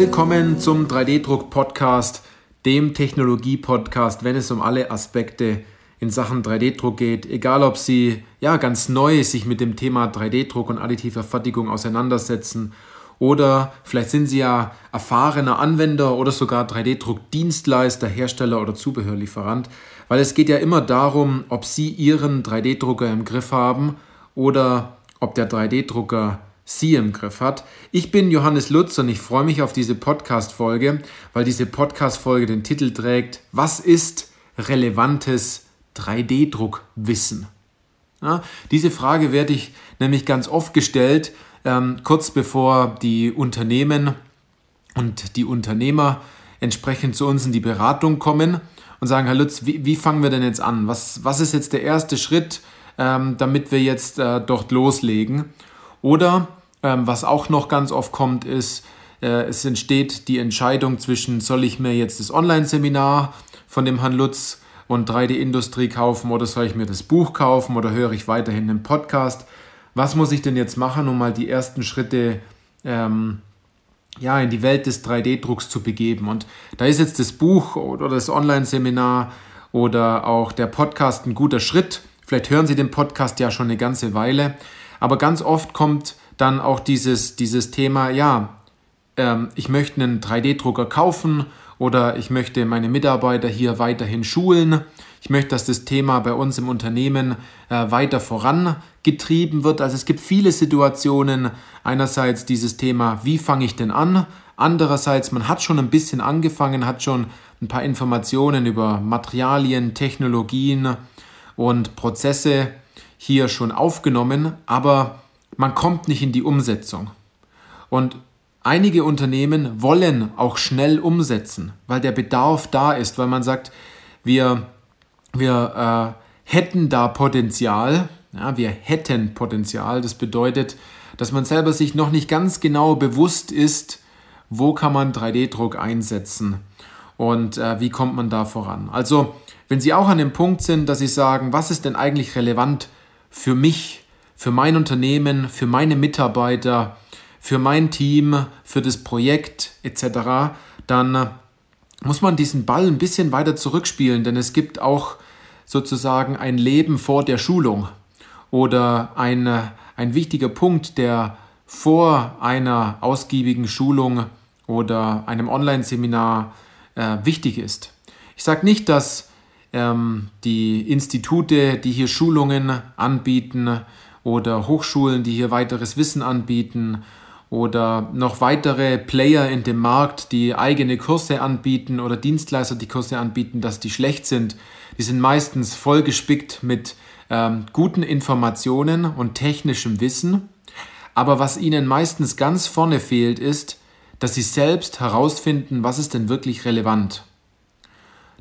Willkommen zum 3D-Druck-Podcast, dem Technologie-Podcast, wenn es um alle Aspekte in Sachen 3D-Druck geht. Egal, ob Sie ja ganz neu sich mit dem Thema 3D-Druck und additiver Fertigung auseinandersetzen oder vielleicht sind Sie ja erfahrener Anwender oder sogar 3D-Druck-Dienstleister, Hersteller oder Zubehörlieferant, weil es geht ja immer darum, ob Sie Ihren 3D-Drucker im Griff haben oder ob der 3D-Drucker Sie im Griff hat. Ich bin Johannes Lutz und ich freue mich auf diese Podcast-Folge, weil diese Podcast-Folge den Titel trägt: Was ist relevantes 3D-Druckwissen? Ja, diese Frage werde ich nämlich ganz oft gestellt, ähm, kurz bevor die Unternehmen und die Unternehmer entsprechend zu uns in die Beratung kommen und sagen, Herr Lutz, wie, wie fangen wir denn jetzt an? Was, was ist jetzt der erste Schritt, ähm, damit wir jetzt äh, dort loslegen? Oder ähm, was auch noch ganz oft kommt, ist, äh, es entsteht die Entscheidung zwischen, soll ich mir jetzt das Online-Seminar von dem Herrn Lutz und 3D-Industrie kaufen oder soll ich mir das Buch kaufen oder höre ich weiterhin den Podcast? Was muss ich denn jetzt machen, um mal die ersten Schritte ähm, ja, in die Welt des 3D-Drucks zu begeben? Und da ist jetzt das Buch oder das Online-Seminar oder auch der Podcast ein guter Schritt. Vielleicht hören Sie den Podcast ja schon eine ganze Weile, aber ganz oft kommt dann auch dieses, dieses Thema, ja, ähm, ich möchte einen 3D-Drucker kaufen oder ich möchte meine Mitarbeiter hier weiterhin schulen. Ich möchte, dass das Thema bei uns im Unternehmen äh, weiter vorangetrieben wird. Also es gibt viele Situationen. Einerseits dieses Thema, wie fange ich denn an? Andererseits, man hat schon ein bisschen angefangen, hat schon ein paar Informationen über Materialien, Technologien und Prozesse hier schon aufgenommen, aber man kommt nicht in die Umsetzung. Und Einige Unternehmen wollen auch schnell umsetzen, weil der Bedarf da ist, weil man sagt, wir, wir äh, hätten da Potenzial, ja, wir hätten Potenzial. Das bedeutet, dass man selber sich noch nicht ganz genau bewusst ist, wo kann man 3D-Druck einsetzen und äh, wie kommt man da voran. Also, wenn Sie auch an dem Punkt sind, dass Sie sagen, was ist denn eigentlich relevant für mich, für mein Unternehmen, für meine Mitarbeiter, für mein Team, für das Projekt etc., dann muss man diesen Ball ein bisschen weiter zurückspielen, denn es gibt auch sozusagen ein Leben vor der Schulung oder ein, ein wichtiger Punkt, der vor einer ausgiebigen Schulung oder einem Online-Seminar äh, wichtig ist. Ich sage nicht, dass ähm, die Institute, die hier Schulungen anbieten oder Hochschulen, die hier weiteres Wissen anbieten oder noch weitere Player in dem Markt, die eigene Kurse anbieten oder Dienstleister, die Kurse anbieten, dass die schlecht sind. Die sind meistens vollgespickt mit ähm, guten Informationen und technischem Wissen. Aber was ihnen meistens ganz vorne fehlt, ist, dass sie selbst herausfinden, was ist denn wirklich relevant.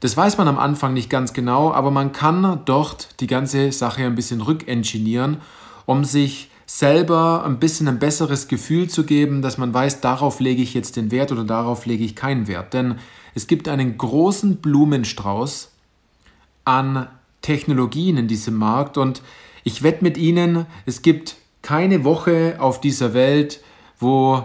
Das weiß man am Anfang nicht ganz genau, aber man kann dort die ganze Sache ein bisschen rückengineeren, um sich selber ein bisschen ein besseres Gefühl zu geben, dass man weiß, darauf lege ich jetzt den Wert oder darauf lege ich keinen Wert. Denn es gibt einen großen Blumenstrauß an Technologien in diesem Markt und ich wette mit Ihnen, es gibt keine Woche auf dieser Welt, wo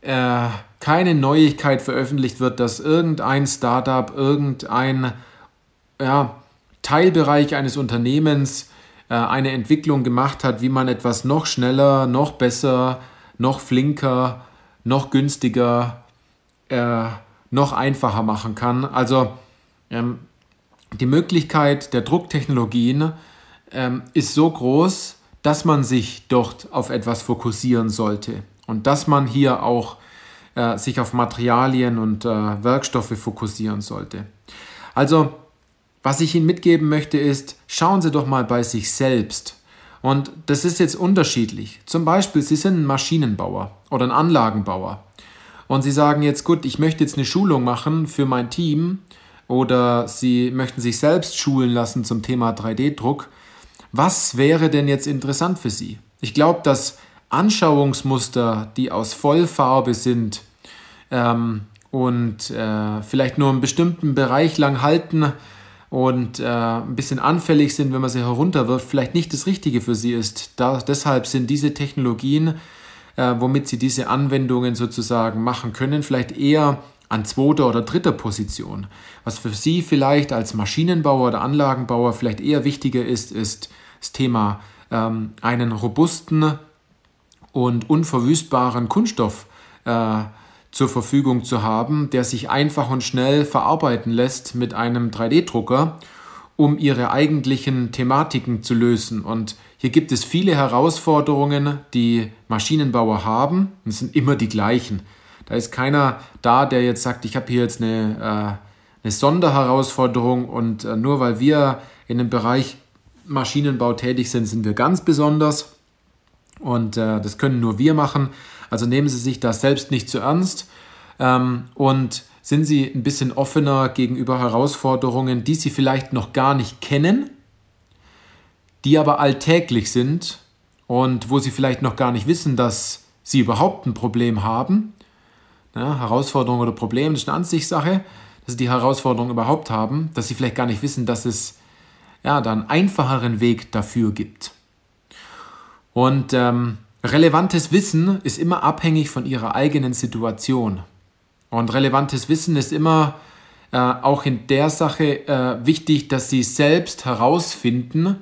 äh, keine Neuigkeit veröffentlicht wird, dass irgendein Startup, irgendein ja, Teilbereich eines Unternehmens eine Entwicklung gemacht hat, wie man etwas noch schneller, noch besser, noch flinker, noch günstiger, äh, noch einfacher machen kann. Also ähm, die Möglichkeit der Drucktechnologien ähm, ist so groß, dass man sich dort auf etwas fokussieren sollte und dass man hier auch äh, sich auf Materialien und äh, Werkstoffe fokussieren sollte. Also was ich Ihnen mitgeben möchte ist, schauen Sie doch mal bei sich selbst. Und das ist jetzt unterschiedlich. Zum Beispiel, Sie sind ein Maschinenbauer oder ein Anlagenbauer. Und Sie sagen jetzt, gut, ich möchte jetzt eine Schulung machen für mein Team oder Sie möchten sich selbst schulen lassen zum Thema 3D-Druck. Was wäre denn jetzt interessant für Sie? Ich glaube, dass Anschauungsmuster, die aus Vollfarbe sind ähm, und äh, vielleicht nur einen bestimmten Bereich lang halten, und äh, ein bisschen anfällig sind, wenn man sie herunterwirft, vielleicht nicht das Richtige für sie ist. Da, deshalb sind diese Technologien äh, womit Sie diese Anwendungen sozusagen machen können, vielleicht eher an zweiter oder dritter Position. Was für Sie vielleicht als Maschinenbauer oder Anlagenbauer vielleicht eher wichtiger ist, ist das Thema ähm, einen robusten und unverwüstbaren Kunststoff äh, zur Verfügung zu haben, der sich einfach und schnell verarbeiten lässt mit einem 3D-Drucker, um ihre eigentlichen Thematiken zu lösen. Und hier gibt es viele Herausforderungen, die Maschinenbauer haben. Und es sind immer die gleichen. Da ist keiner da, der jetzt sagt, ich habe hier jetzt eine, äh, eine Sonderherausforderung und äh, nur weil wir in dem Bereich Maschinenbau tätig sind, sind wir ganz besonders. Und äh, das können nur wir machen. Also nehmen Sie sich das selbst nicht zu ernst ähm, und sind Sie ein bisschen offener gegenüber Herausforderungen, die Sie vielleicht noch gar nicht kennen, die aber alltäglich sind und wo Sie vielleicht noch gar nicht wissen, dass Sie überhaupt ein Problem haben. Ja, Herausforderung oder Problem, das ist eine Ansichtssache, dass Sie die Herausforderung überhaupt haben, dass Sie vielleicht gar nicht wissen, dass es ja, da einen einfacheren Weg dafür gibt. Und ähm, relevantes Wissen ist immer abhängig von ihrer eigenen Situation. Und relevantes Wissen ist immer äh, auch in der Sache äh, wichtig, dass sie selbst herausfinden,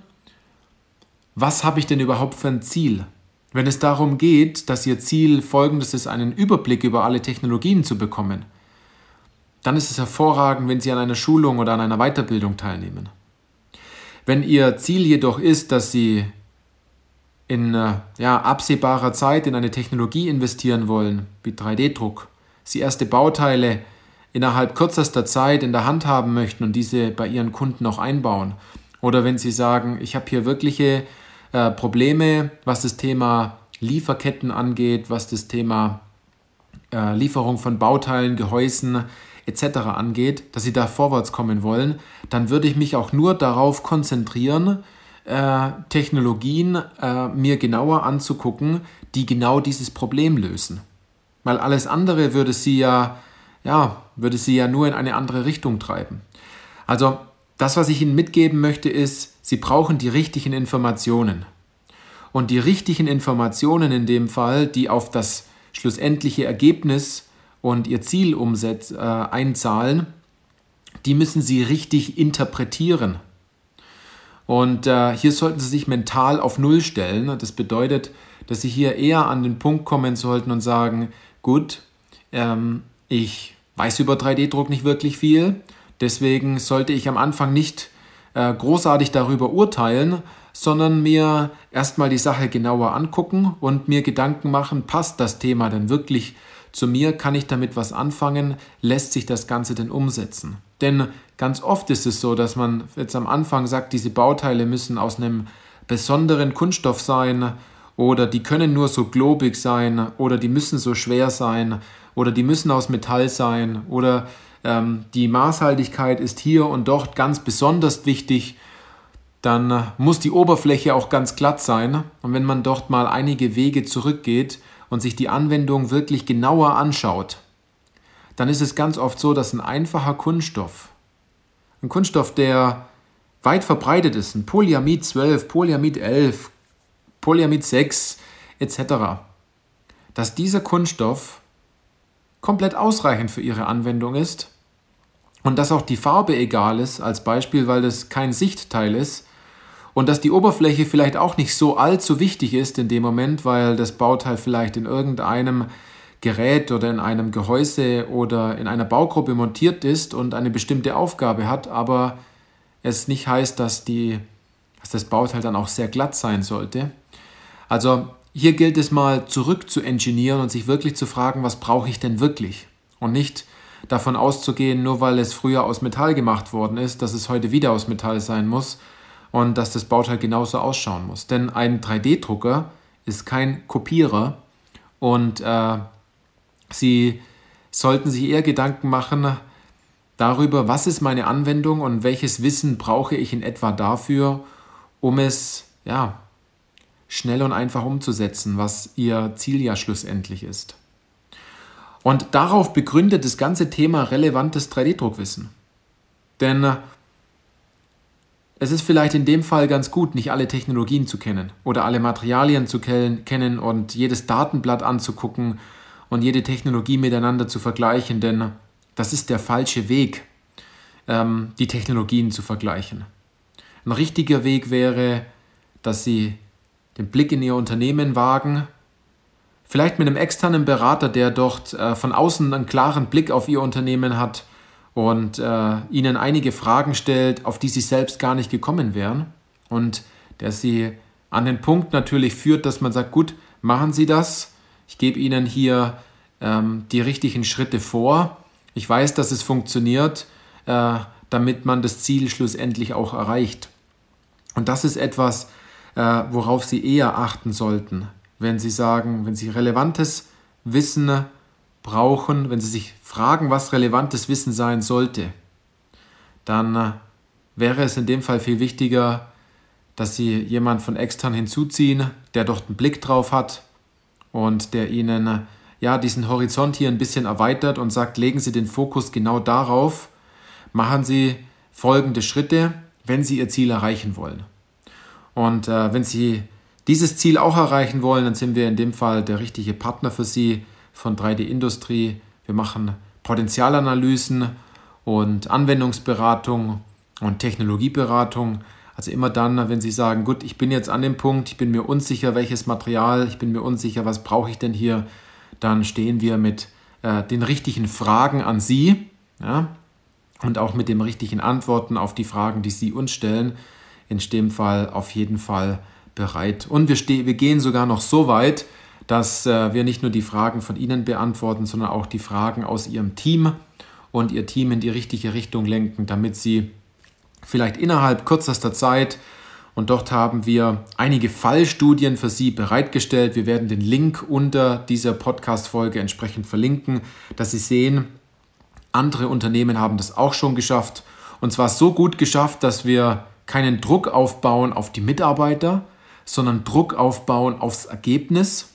was habe ich denn überhaupt für ein Ziel? Wenn es darum geht, dass ihr Ziel folgendes ist, einen Überblick über alle Technologien zu bekommen, dann ist es hervorragend, wenn Sie an einer Schulung oder an einer Weiterbildung teilnehmen. Wenn Ihr Ziel jedoch ist, dass Sie in äh, ja, absehbarer Zeit in eine Technologie investieren wollen, wie 3D-Druck, Sie erste Bauteile innerhalb kürzester Zeit in der Hand haben möchten und diese bei Ihren Kunden auch einbauen. Oder wenn Sie sagen, ich habe hier wirkliche äh, Probleme, was das Thema Lieferketten angeht, was das Thema äh, Lieferung von Bauteilen, Gehäusen etc. angeht, dass Sie da vorwärts kommen wollen, dann würde ich mich auch nur darauf konzentrieren, äh, Technologien äh, mir genauer anzugucken, die genau dieses Problem lösen. Weil alles andere würde sie ja, ja, würde sie ja nur in eine andere Richtung treiben. Also das, was ich Ihnen mitgeben möchte, ist, Sie brauchen die richtigen Informationen. Und die richtigen Informationen in dem Fall, die auf das schlussendliche Ergebnis und Ihr Ziel umsetz, äh, einzahlen, die müssen Sie richtig interpretieren. Und äh, hier sollten Sie sich mental auf Null stellen. Das bedeutet, dass Sie hier eher an den Punkt kommen sollten und sagen, gut, ähm, ich weiß über 3D-Druck nicht wirklich viel, deswegen sollte ich am Anfang nicht äh, großartig darüber urteilen, sondern mir erstmal die Sache genauer angucken und mir Gedanken machen, passt das Thema denn wirklich zu mir, kann ich damit was anfangen, lässt sich das Ganze denn umsetzen. Denn ganz oft ist es so, dass man jetzt am Anfang sagt, diese Bauteile müssen aus einem besonderen Kunststoff sein oder die können nur so globig sein oder die müssen so schwer sein oder die müssen aus Metall sein oder ähm, die Maßhaltigkeit ist hier und dort ganz besonders wichtig, dann muss die Oberfläche auch ganz glatt sein. Und wenn man dort mal einige Wege zurückgeht und sich die Anwendung wirklich genauer anschaut, dann ist es ganz oft so, dass ein einfacher Kunststoff, ein Kunststoff, der weit verbreitet ist, ein Polyamid 12, Polyamid 11, Polyamid 6 etc., dass dieser Kunststoff komplett ausreichend für ihre Anwendung ist und dass auch die Farbe egal ist, als Beispiel, weil das kein Sichtteil ist und dass die Oberfläche vielleicht auch nicht so allzu wichtig ist in dem Moment, weil das Bauteil vielleicht in irgendeinem Gerät oder in einem Gehäuse oder in einer Baugruppe montiert ist und eine bestimmte Aufgabe hat, aber es nicht heißt, dass, die, dass das Bauteil dann auch sehr glatt sein sollte. Also hier gilt es mal zurück zu engineeren und sich wirklich zu fragen, was brauche ich denn wirklich? Und nicht davon auszugehen, nur weil es früher aus Metall gemacht worden ist, dass es heute wieder aus Metall sein muss und dass das Bauteil genauso ausschauen muss. Denn ein 3D-Drucker ist kein Kopierer und äh, Sie sollten sich eher Gedanken machen darüber, was ist meine Anwendung und welches Wissen brauche ich in etwa dafür, um es ja, schnell und einfach umzusetzen, was Ihr Ziel ja schlussendlich ist. Und darauf begründet das ganze Thema relevantes 3D-Druckwissen. Denn es ist vielleicht in dem Fall ganz gut, nicht alle Technologien zu kennen oder alle Materialien zu kennen und jedes Datenblatt anzugucken und jede Technologie miteinander zu vergleichen, denn das ist der falsche Weg, ähm, die Technologien zu vergleichen. Ein richtiger Weg wäre, dass Sie den Blick in Ihr Unternehmen wagen, vielleicht mit einem externen Berater, der dort äh, von außen einen klaren Blick auf Ihr Unternehmen hat und äh, Ihnen einige Fragen stellt, auf die Sie selbst gar nicht gekommen wären und der Sie an den Punkt natürlich führt, dass man sagt, gut, machen Sie das, ich gebe Ihnen hier ähm, die richtigen Schritte vor, ich weiß, dass es funktioniert, äh, damit man das Ziel schlussendlich auch erreicht. Und das ist etwas, äh, worauf Sie eher achten sollten, wenn Sie sagen, wenn Sie relevantes Wissen brauchen, wenn Sie sich fragen, was relevantes Wissen sein sollte, dann äh, wäre es in dem Fall viel wichtiger, dass Sie jemanden von extern hinzuziehen, der dort einen Blick drauf hat und der Ihnen ja diesen Horizont hier ein bisschen erweitert und sagt, legen Sie den Fokus genau darauf, machen Sie folgende Schritte, wenn Sie Ihr Ziel erreichen wollen. Und äh, wenn Sie dieses Ziel auch erreichen wollen, dann sind wir in dem Fall der richtige Partner für Sie von 3D Industrie. Wir machen Potenzialanalysen und Anwendungsberatung und Technologieberatung. Also immer dann, wenn Sie sagen, gut, ich bin jetzt an dem Punkt, ich bin mir unsicher, welches Material, ich bin mir unsicher, was brauche ich denn hier, dann stehen wir mit äh, den richtigen Fragen an Sie ja, und auch mit den richtigen Antworten auf die Fragen, die Sie uns stellen in dem Fall auf jeden Fall bereit. Und wir, wir gehen sogar noch so weit, dass äh, wir nicht nur die Fragen von Ihnen beantworten, sondern auch die Fragen aus Ihrem Team und Ihr Team in die richtige Richtung lenken, damit Sie vielleicht innerhalb kürzester Zeit und dort haben wir einige Fallstudien für Sie bereitgestellt. Wir werden den Link unter dieser Podcast-Folge entsprechend verlinken, dass Sie sehen, andere Unternehmen haben das auch schon geschafft. Und zwar so gut geschafft, dass wir keinen Druck aufbauen auf die Mitarbeiter, sondern Druck aufbauen aufs Ergebnis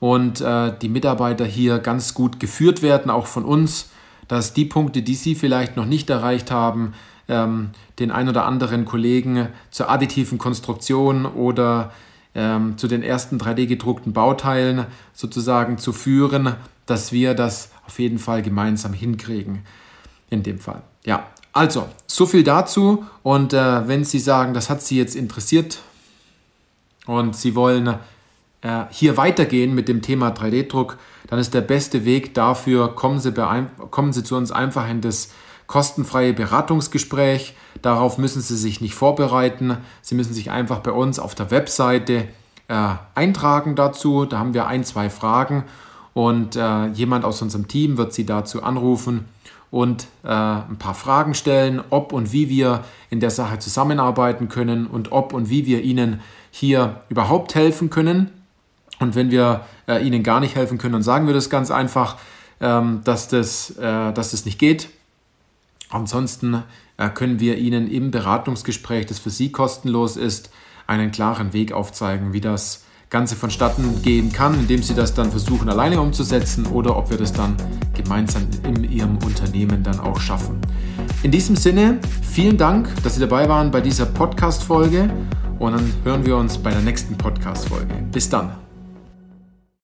und äh, die Mitarbeiter hier ganz gut geführt werden, auch von uns, dass die Punkte, die sie vielleicht noch nicht erreicht haben, ähm, den ein oder anderen Kollegen zur additiven Konstruktion oder ähm, zu den ersten 3D gedruckten Bauteilen sozusagen zu führen, dass wir das auf jeden Fall gemeinsam hinkriegen. In dem Fall. Ja, also, so viel dazu. Und äh, wenn Sie sagen, das hat Sie jetzt interessiert und Sie wollen äh, hier weitergehen mit dem Thema 3D-Druck, dann ist der beste Weg dafür, kommen Sie, kommen Sie zu uns einfach in das kostenfreie Beratungsgespräch. Darauf müssen Sie sich nicht vorbereiten. Sie müssen sich einfach bei uns auf der Webseite äh, eintragen dazu. Da haben wir ein, zwei Fragen und äh, jemand aus unserem Team wird Sie dazu anrufen und äh, ein paar Fragen stellen, ob und wie wir in der Sache zusammenarbeiten können und ob und wie wir Ihnen hier überhaupt helfen können. Und wenn wir äh, Ihnen gar nicht helfen können, dann sagen wir das ganz einfach, ähm, dass, das, äh, dass das nicht geht. Ansonsten äh, können wir Ihnen im Beratungsgespräch, das für Sie kostenlos ist, einen klaren Weg aufzeigen, wie das Ganze vonstatten gehen kann, indem Sie das dann versuchen alleine umzusetzen oder ob wir das dann gemeinsam in Ihrem Unternehmen dann auch schaffen. In diesem Sinne, vielen Dank, dass Sie dabei waren bei dieser Podcast-Folge und dann hören wir uns bei der nächsten Podcast-Folge. Bis dann.